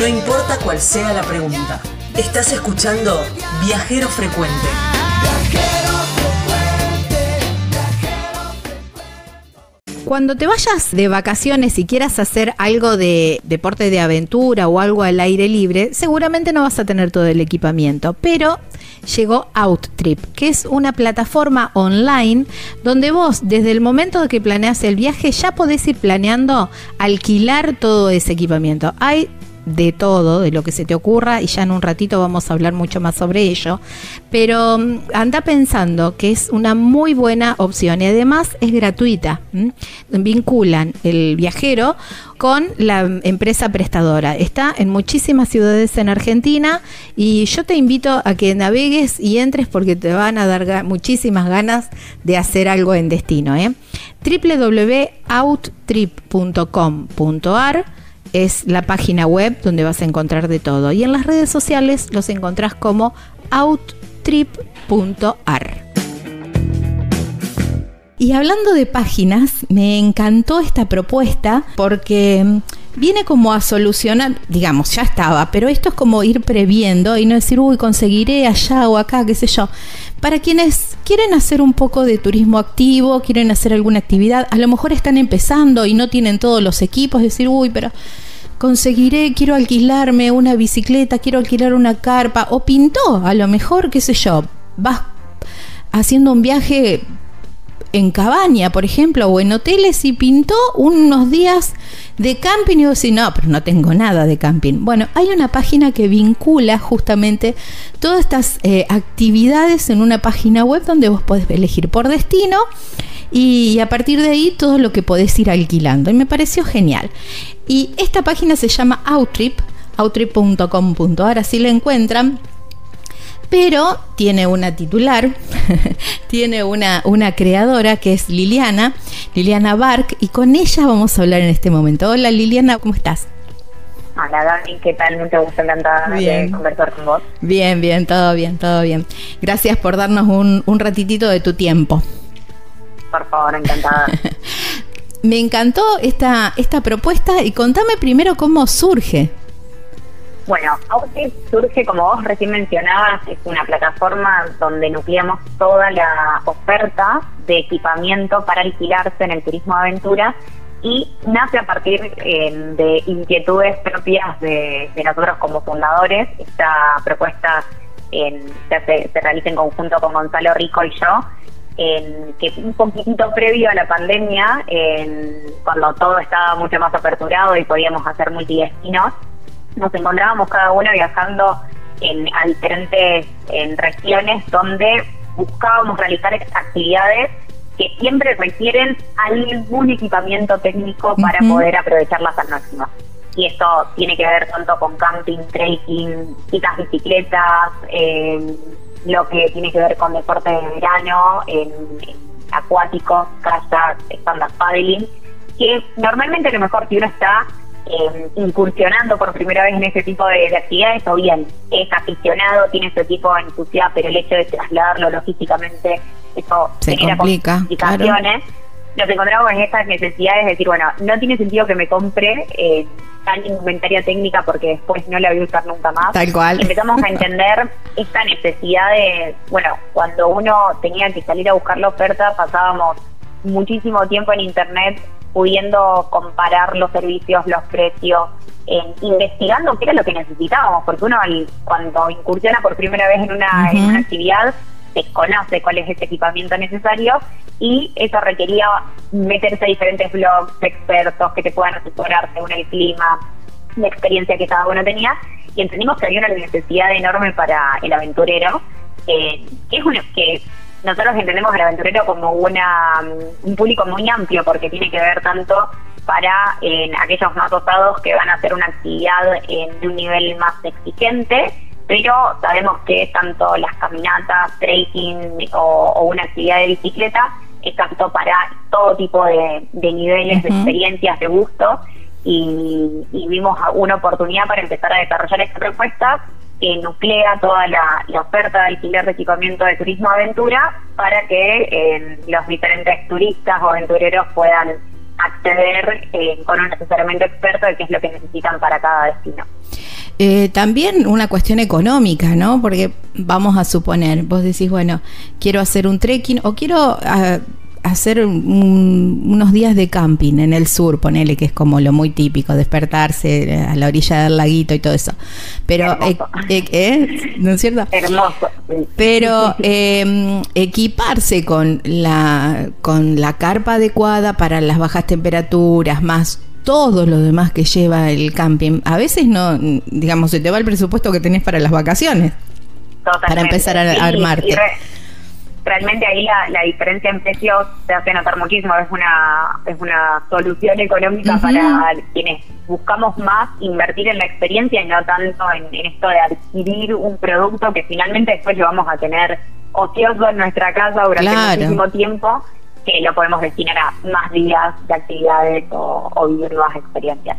No importa cuál sea la pregunta. Estás escuchando Viajero Frecuente. Cuando te vayas de vacaciones y quieras hacer algo de deporte de aventura o algo al aire libre, seguramente no vas a tener todo el equipamiento, pero llegó OutTrip, que es una plataforma online donde vos desde el momento que planeas el viaje ya podés ir planeando alquilar todo ese equipamiento. Hay de todo, de lo que se te ocurra, y ya en un ratito vamos a hablar mucho más sobre ello. Pero mm, anda pensando que es una muy buena opción y además es gratuita. Vinculan el viajero con la empresa prestadora. Está en muchísimas ciudades en Argentina y yo te invito a que navegues y entres porque te van a dar muchísimas ganas de hacer algo en destino. ¿eh? www.outtrip.com.ar es la página web donde vas a encontrar de todo. Y en las redes sociales los encontrás como outtrip.ar. Y hablando de páginas, me encantó esta propuesta porque mm, viene como a solucionar, digamos, ya estaba, pero esto es como ir previendo y no decir, uy, conseguiré allá o acá, qué sé yo. Para quienes quieren hacer un poco de turismo activo, quieren hacer alguna actividad, a lo mejor están empezando y no tienen todos los equipos, decir, uy, pero conseguiré, quiero alquilarme una bicicleta, quiero alquilar una carpa, o pintó, a lo mejor, qué sé yo, vas haciendo un viaje en cabaña, por ejemplo, o en hoteles y pintó unos días de camping y vos decís, no, pero no tengo nada de camping. Bueno, hay una página que vincula justamente todas estas eh, actividades en una página web donde vos podés elegir por destino y a partir de ahí todo lo que podés ir alquilando. Y me pareció genial. Y esta página se llama Outrip, outrip.com.ar, así la encuentran pero tiene una titular, tiene una, una creadora que es Liliana, Liliana Bark, y con ella vamos a hablar en este momento. Hola Liliana, ¿cómo estás? Hola Dani, ¿qué tal? Mucho gusto, encantada de conversar con vos. Bien, bien, todo bien, todo bien. Gracias por darnos un, un ratitito de tu tiempo. Por favor, encantada. Me encantó esta, esta propuesta y contame primero cómo surge. Bueno, Outfit surge, como vos recién mencionabas, es una plataforma donde nucleamos toda la oferta de equipamiento para alquilarse en el turismo aventura y nace a partir eh, de inquietudes propias de, nosotros como fundadores. Esta propuesta se, se, realiza en conjunto con Gonzalo Rico y yo, en, que un poquitito previo a la pandemia, cuando todo estaba mucho más aperturado y podíamos hacer multidestinos, nos encontrábamos cada uno viajando en diferentes en regiones donde buscábamos realizar actividades que siempre requieren algún equipamiento técnico para poder aprovecharlas al máximo. Y esto tiene que ver tanto con camping, trekking, citas bicicletas, eh, lo que tiene que ver con deporte de verano, en, acuáticos, kayak, stand-up paddling, que normalmente a lo mejor si uno está eh, incursionando por primera vez en este tipo de, actividades, o bien es aficionado, tiene su equipo en su ciudad, pero el hecho de trasladarlo logísticamente, eso se genera complicaciones. Nos encontramos en estas necesidades de decir, bueno, no tiene sentido que me compre eh, tal indumentaria técnica porque después no la voy a usar nunca más. Tal cual. Empezamos a entender esta necesidad de, bueno, cuando uno tenía que salir a buscar la oferta, pasábamos muchísimo tiempo en internet pudiendo comparar los servicios, los precios, investigando qué era lo que necesitábamos, porque uno cuando incursiona por primera vez en una, en una actividad desconoce cuál es ese equipamiento necesario y eso requería meterse a diferentes blogs, expertos que te puedan asesorar según el clima, la experiencia que cada uno tenía y entendimos que había una necesidad enorme para el aventurero, eh, que es una que nosotros entendemos al aventurero como una un público muy amplio porque tiene que ver tanto para en aquellos más dotados que van a hacer una actividad en, un nivel más exigente, pero sabemos que tanto las caminatas, trekking o, una actividad de bicicleta es tanto para todo tipo de, niveles, de experiencias, de gusto, y, y vimos una oportunidad para empezar a desarrollar esta propuesta que nuclea toda la, oferta de alquiler de equipamiento de turismo aventura para que eh, los diferentes turistas o aventureros puedan acceder eh, con un asesoramiento experto de qué es lo que necesitan para cada destino. Eh, también una cuestión económica, ¿no? Porque vamos a suponer, vos decís, bueno, quiero hacer un trekking o quiero ah, hacer unos días de camping en el sur, ponele que es como lo muy típico, despertarse a la orilla del laguito y todo eso. Pero, eh, eh, ¿eh? ¿no es cierto? Hermoso. Pero em, equiparse con la, con la carpa adecuada para las bajas temperaturas, más todo lo demás que lleva el camping, a veces no, digamos, se te va el presupuesto que tenés para las vacaciones. Para empezar a, armarte realmente ahí la, diferencia en precios se hace notar muchísimo. Es una, es una solución económica para quienes buscamos más invertir en la experiencia y no tanto en, esto de adquirir un producto que finalmente después lo vamos a tener ocioso en nuestra casa durante muchísimo tiempo que lo podemos destinar a más días de actividades o, o vivir nuevas experiencias.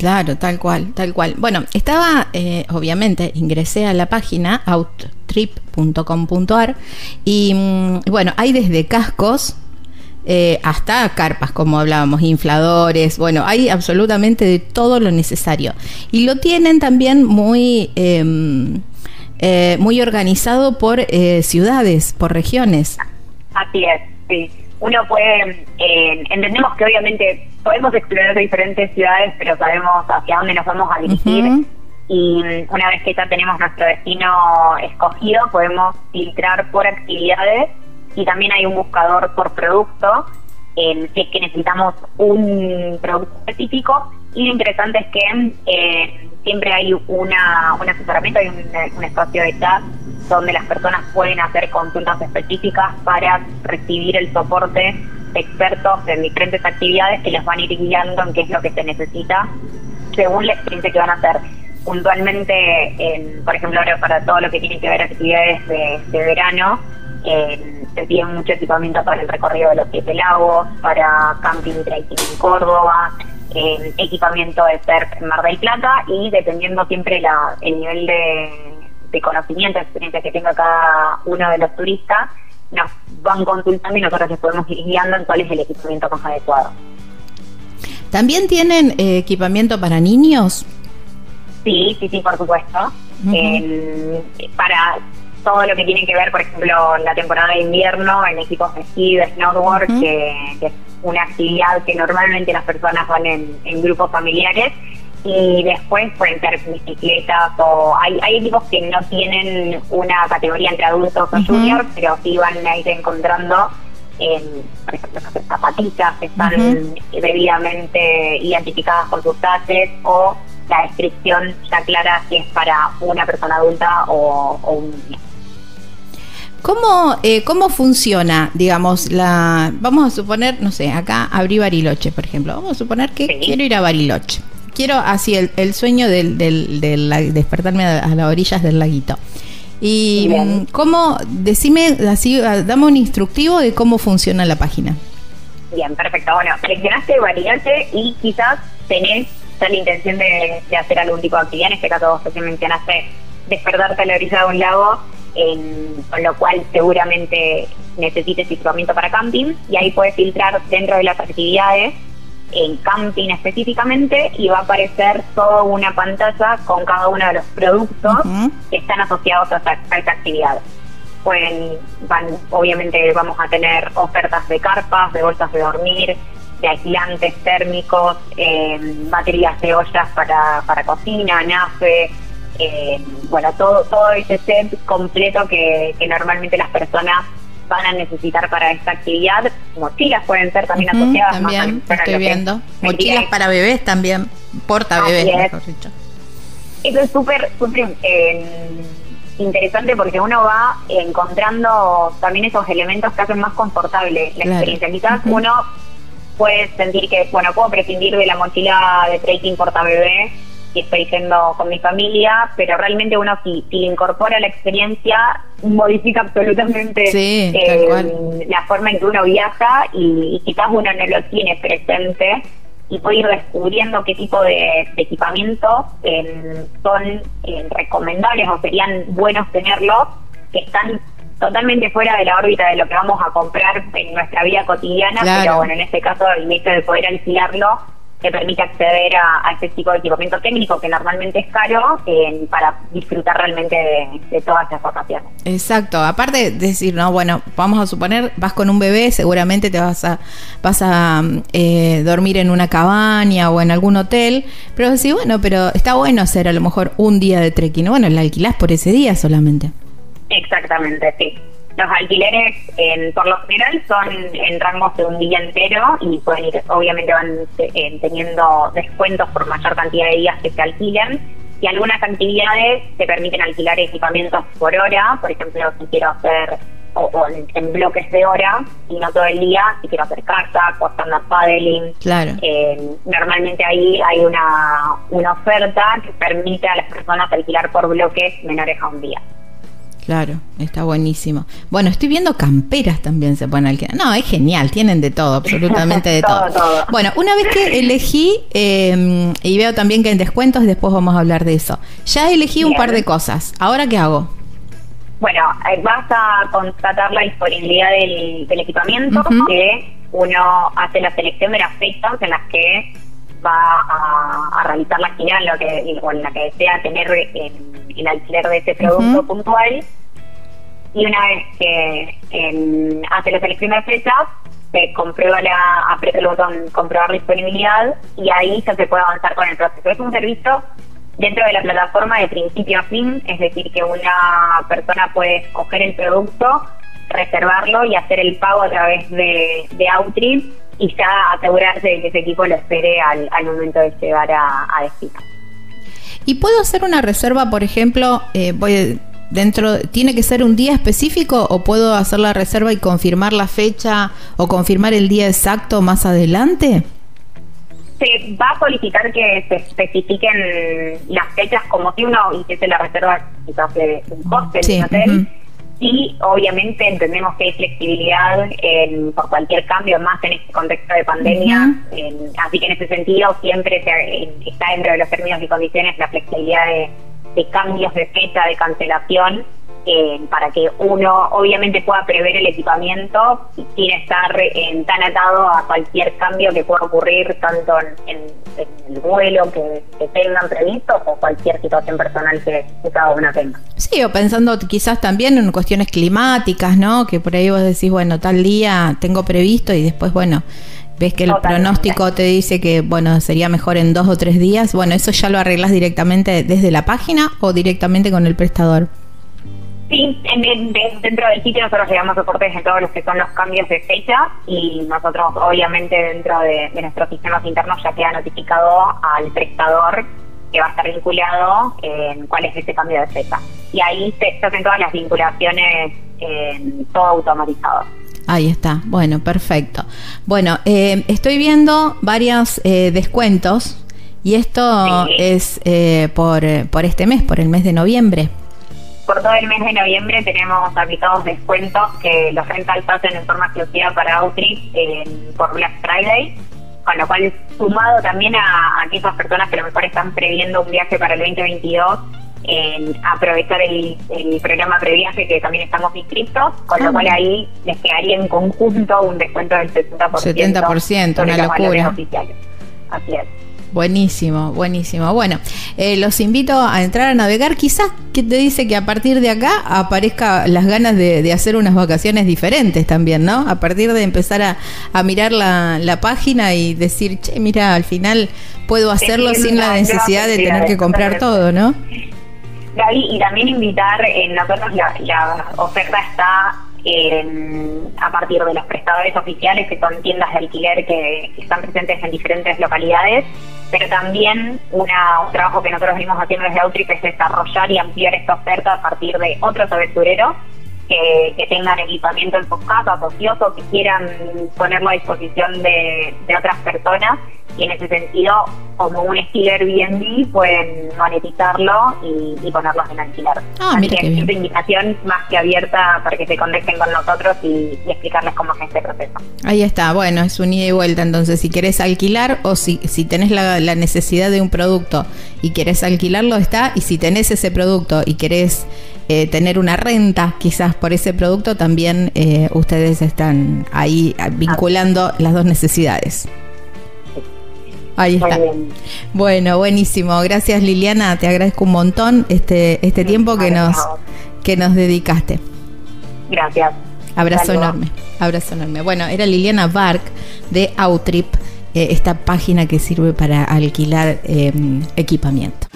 Claro, tal cual, tal cual. Bueno, estaba, eh, obviamente, ingresé a la página outtrip.com.ar y mm, bueno, hay desde cascos eh, hasta carpas, como hablábamos, infladores, bueno, hay absolutamente de todo lo necesario. Y lo tienen también muy, em, eh, muy organizado por ciudades, por regiones. Así es, sí uno puede, eh, entendemos que obviamente podemos explorar diferentes ciudades, pero sabemos hacia dónde nos vamos a dirigir. Y una vez que ya tenemos nuestro destino escogido, podemos filtrar por actividades y también hay un buscador por producto, si es que necesitamos un producto específico. Y lo interesante es que eh, siempre hay una, un asesoramiento, hay un, un espacio de chat donde las personas pueden hacer consultas específicas para recibir el soporte expertos en diferentes actividades que les van a ir guiando en qué es lo que se necesita según la experiencia que van a hacer. Puntualmente, por ejemplo, ahora para todo lo que tiene que ver actividades de, verano, se pide mucho equipamiento para el recorrido de los siete lagos, para camping y trekking en Córdoba, equipamiento de surf en Mar del Plata y dependiendo siempre la, el nivel de de conocimiento, experiencia que tenga cada uno de los turistas, nos van consultando y nosotros les podemos ir guiando en cuál es el equipamiento más adecuado. ¿También tienen eh, equipamiento para niños? Sí, sí, sí, por supuesto. para todo lo que tiene que ver, por ejemplo, la temporada de invierno, en equipos de esquí, de snowboard, que, es una actividad que normalmente las personas van en grupos familiares y después pueden ser bicicletas o hay, hay equipos que no tienen una categoría entre adultos o juniors, pero sí van a ir encontrando, en, por ejemplo, zapatillas que están debidamente identificadas por sus tases o la descripción ya clara si es para una persona adulta o, un niño. ¿Cómo, eh, ¿Cómo funciona, digamos, la... Vamos a suponer, no sé, acá abrí Bariloche, por ejemplo. Vamos a suponer que quiero ir a Bariloche quiero así el, sueño del, del, despertarme a, las orillas del laguito. Y mm, cómo, decime así, ah, dame un instructivo de cómo funciona la página. Bien, perfecto. Bueno, seleccionaste variante y quizás tenés la intención de, hacer algún tipo de actividad. En este caso, vos que mencionaste despertarte a la orilla de un lago, con lo cual seguramente necesites equipamiento para camping y ahí puedes filtrar dentro de las actividades en camping específicamente y va a aparecer toda una pantalla con cada uno de los productos que están asociados a esta, actividad. Pueden, van, obviamente vamos a tener ofertas de carpas, de bolsas de dormir, de aislantes térmicos, eh, baterías de ollas para, para cocina, nafe, eh, bueno, todo, todo ese set completo que, que normalmente las personas van a necesitar para esta actividad. Mochilas pueden ser también asociadas. También, estoy viendo. Mochilas para bebés también, porta bebés, Eso es súper, súper eh, interesante porque uno va encontrando también esos elementos que hacen más confortable la experiencia. Quizás uno puede sentir que, bueno, puedo prescindir de la mochila de trekking porta bebé y estoy yendo con mi familia, pero realmente uno si, si incorpora la experiencia modifica absolutamente eh, la forma en que uno viaja y, quizás uno no lo tiene presente. Y puede ir descubriendo qué tipo de, equipamientos son eh, recomendables o serían buenos tenerlos, que están totalmente fuera de la órbita de lo que vamos a comprar en nuestra vida cotidiana, pero bueno, en este caso el hecho de poder alquilarlo te permite acceder a, este tipo de equipamiento técnico que normalmente es caro para disfrutar realmente de, todas las vacaciones. Exacto, aparte de decir, no, bueno, vamos a suponer, vas con un bebé, seguramente te vas a, vas a eh, dormir en una cabaña o en algún hotel, pero sí, bueno, pero está bueno hacer a lo mejor un día de trekking, bueno, la alquilás por ese día solamente. Exactamente, sí. Los alquileres, en, por lo general, son en rangos de un día entero y pueden ir, obviamente van eh, teniendo descuentos por mayor cantidad de días que se alquilen. Y algunas actividades te permiten alquilar equipamientos por hora, por ejemplo, si quiero hacer o, en, bloques de hora y no todo el día, si quiero hacer carta o paddling. Claro. Eh, normalmente ahí hay una, una oferta que permite a las personas alquilar por bloques menores a un día. Claro, está buenísimo. Bueno, estoy viendo camperas también se pueden alquilar. No, es genial, tienen de todo, absolutamente de todo, Bueno, una vez que elegí, em, y veo también que en descuentos, después vamos a hablar de eso. Ya elegí un par de cosas. ¿Ahora qué hago? Bueno, eh, vas a constatar la disponibilidad del, equipamiento, que uno hace la selección de las fechas en las que va a, realizar la final lo que, o en la que desea tener el alquiler de ese producto puntual. Y una vez que hace la selección de fechas, se comprueba la, aprieta el botón comprobar disponibilidad y ahí ya se puede avanzar con el proceso. Es un servicio dentro de la plataforma de principio a fin, es decir, que una persona puede escoger el producto, reservarlo y hacer el pago a través de, de y ya asegurarse de que ese equipo lo espere al, momento de llegar a, a destino. ¿Y puedo hacer una reserva, por ejemplo, eh, voy dentro tiene que ser un día específico o puedo hacer la reserva y confirmar la fecha o confirmar el día exacto más adelante? Se va a solicitar que se especifiquen las fechas como si uno hiciese la reserva quizás de un hostel, sí. hotel. Y obviamente entendemos que hay flexibilidad en, por cualquier cambio, más en este contexto de pandemia. así que en ese sentido siempre está dentro de los términos y condiciones la flexibilidad de de cambios de fecha de cancelación eh, para que uno obviamente pueda prever el equipamiento sin estar eh, tan atado a cualquier cambio que pueda ocurrir tanto en, el vuelo que, tengan previsto o cualquier situación personal que, cada uno tenga. Sí, o pensando quizás también en cuestiones climáticas, ¿no? Que por ahí vos decís, bueno, tal día tengo previsto y después, bueno, ves que el pronóstico te dice que, bueno, sería mejor en dos o tres días, bueno, ¿eso ya lo arreglas directamente desde la página o directamente con el prestador? Sí, dentro del sitio nosotros llevamos soportes en todos los que son los cambios de fecha y nosotros obviamente dentro de, nuestros sistemas internos ya queda notificado al prestador que va a estar vinculado en cuál es ese cambio de fecha. Y ahí se, hacen todas las vinculaciones en todo automatizado. Ahí está, bueno, perfecto. Bueno, eh, estoy viendo varios eh, descuentos y esto es eh, por, por este mes, por el mes de noviembre. Por todo el mes de noviembre tenemos aplicados descuentos que los rentals hacen en forma exclusiva para Outreach por Black Friday, con lo cual sumado también a, a aquellas personas que a lo mejor están previendo un viaje para el 2022 en aprovechar el, programa previaje que también estamos inscritos, con lo ah. cual ahí les quedaría en conjunto un descuento del 70%. 70%, una locura. Así es. Buenísimo, buenísimo. Bueno, eh, los invito a entrar a navegar. Quizás que te dice que a partir de acá aparezca las ganas de, hacer unas vacaciones diferentes también, ¿no? A partir de empezar a, mirar la, la, página y decir, che, mira, al final puedo hacerlo sin la necesidad de tener que comprar todo, ¿no? Gaby, y también invitar, en nosotros la, oferta está a partir de los prestadores oficiales, que son tiendas de alquiler que, están presentes en diferentes localidades, pero también una, un trabajo que nosotros venimos haciendo desde Autrip es desarrollar y ampliar esta oferta a partir de otros aventureros que, tengan equipamiento en sus casas, ocioso, que quieran ponerlo a disposición de, de otras personas y en ese sentido, como un estilo Airbnb, pueden monetizarlo y, ponerlos en alquiler. Ah, Así que es una invitación más que abierta para que se conecten con nosotros y, explicarles cómo es este proceso. Ahí está, bueno, es un ida y vuelta. Entonces, si querés alquilar o si, si tenés la, la necesidad de un producto y querés alquilarlo, está. Y si tenés ese producto y querés eh, tener una renta quizás por ese producto, también eh, ustedes están ahí vinculando las dos necesidades. Ahí está. Bueno, buenísimo. Gracias Liliana, te agradezco un montón este, este tiempo que nos, que nos dedicaste. Gracias. Abrazo enorme, abrazo enorme. Bueno, era Liliana Bark de Outrip, eh, esta página que sirve para alquilar em, equipamiento.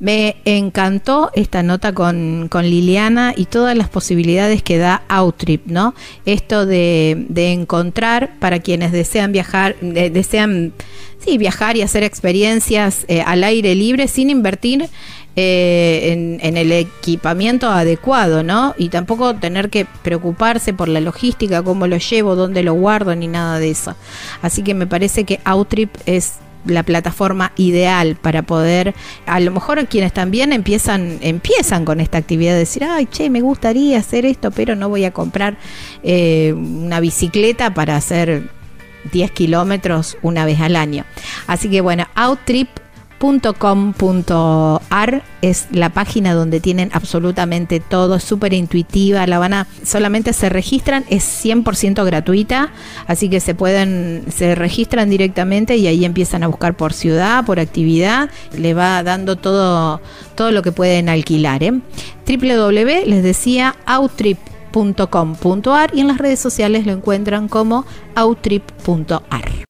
Me encantó esta nota con, Liliana y todas las posibilidades que da Outrip, ¿no? Esto de, encontrar para quienes desean viajar, desean sí, viajar y hacer experiencias eh, al aire libre sin invertir eh, en, el equipamiento adecuado, ¿no? Y tampoco tener que preocuparse por la logística, cómo lo llevo, dónde lo guardo, ni nada de eso. Así que me parece que Outrip es la plataforma ideal para poder, a lo mejor quienes también empiezan, empiezan con esta actividad de decir, ay, che, me gustaría hacer esto, pero no voy a comprar eh, una bicicleta para hacer 10 kilómetros una vez al año. Así que bueno, Outrip .com.ar es la página donde tienen absolutamente todo, es súper intuitiva, la van a, solamente se registran, es 100% gratuita, así que se pueden, se registran directamente y ahí empiezan a buscar por ciudad, por actividad, le va dando todo, todo lo que pueden alquilar. ¿eh? www, les decía, outrip.com.ar y en las redes sociales lo encuentran como outrip.ar.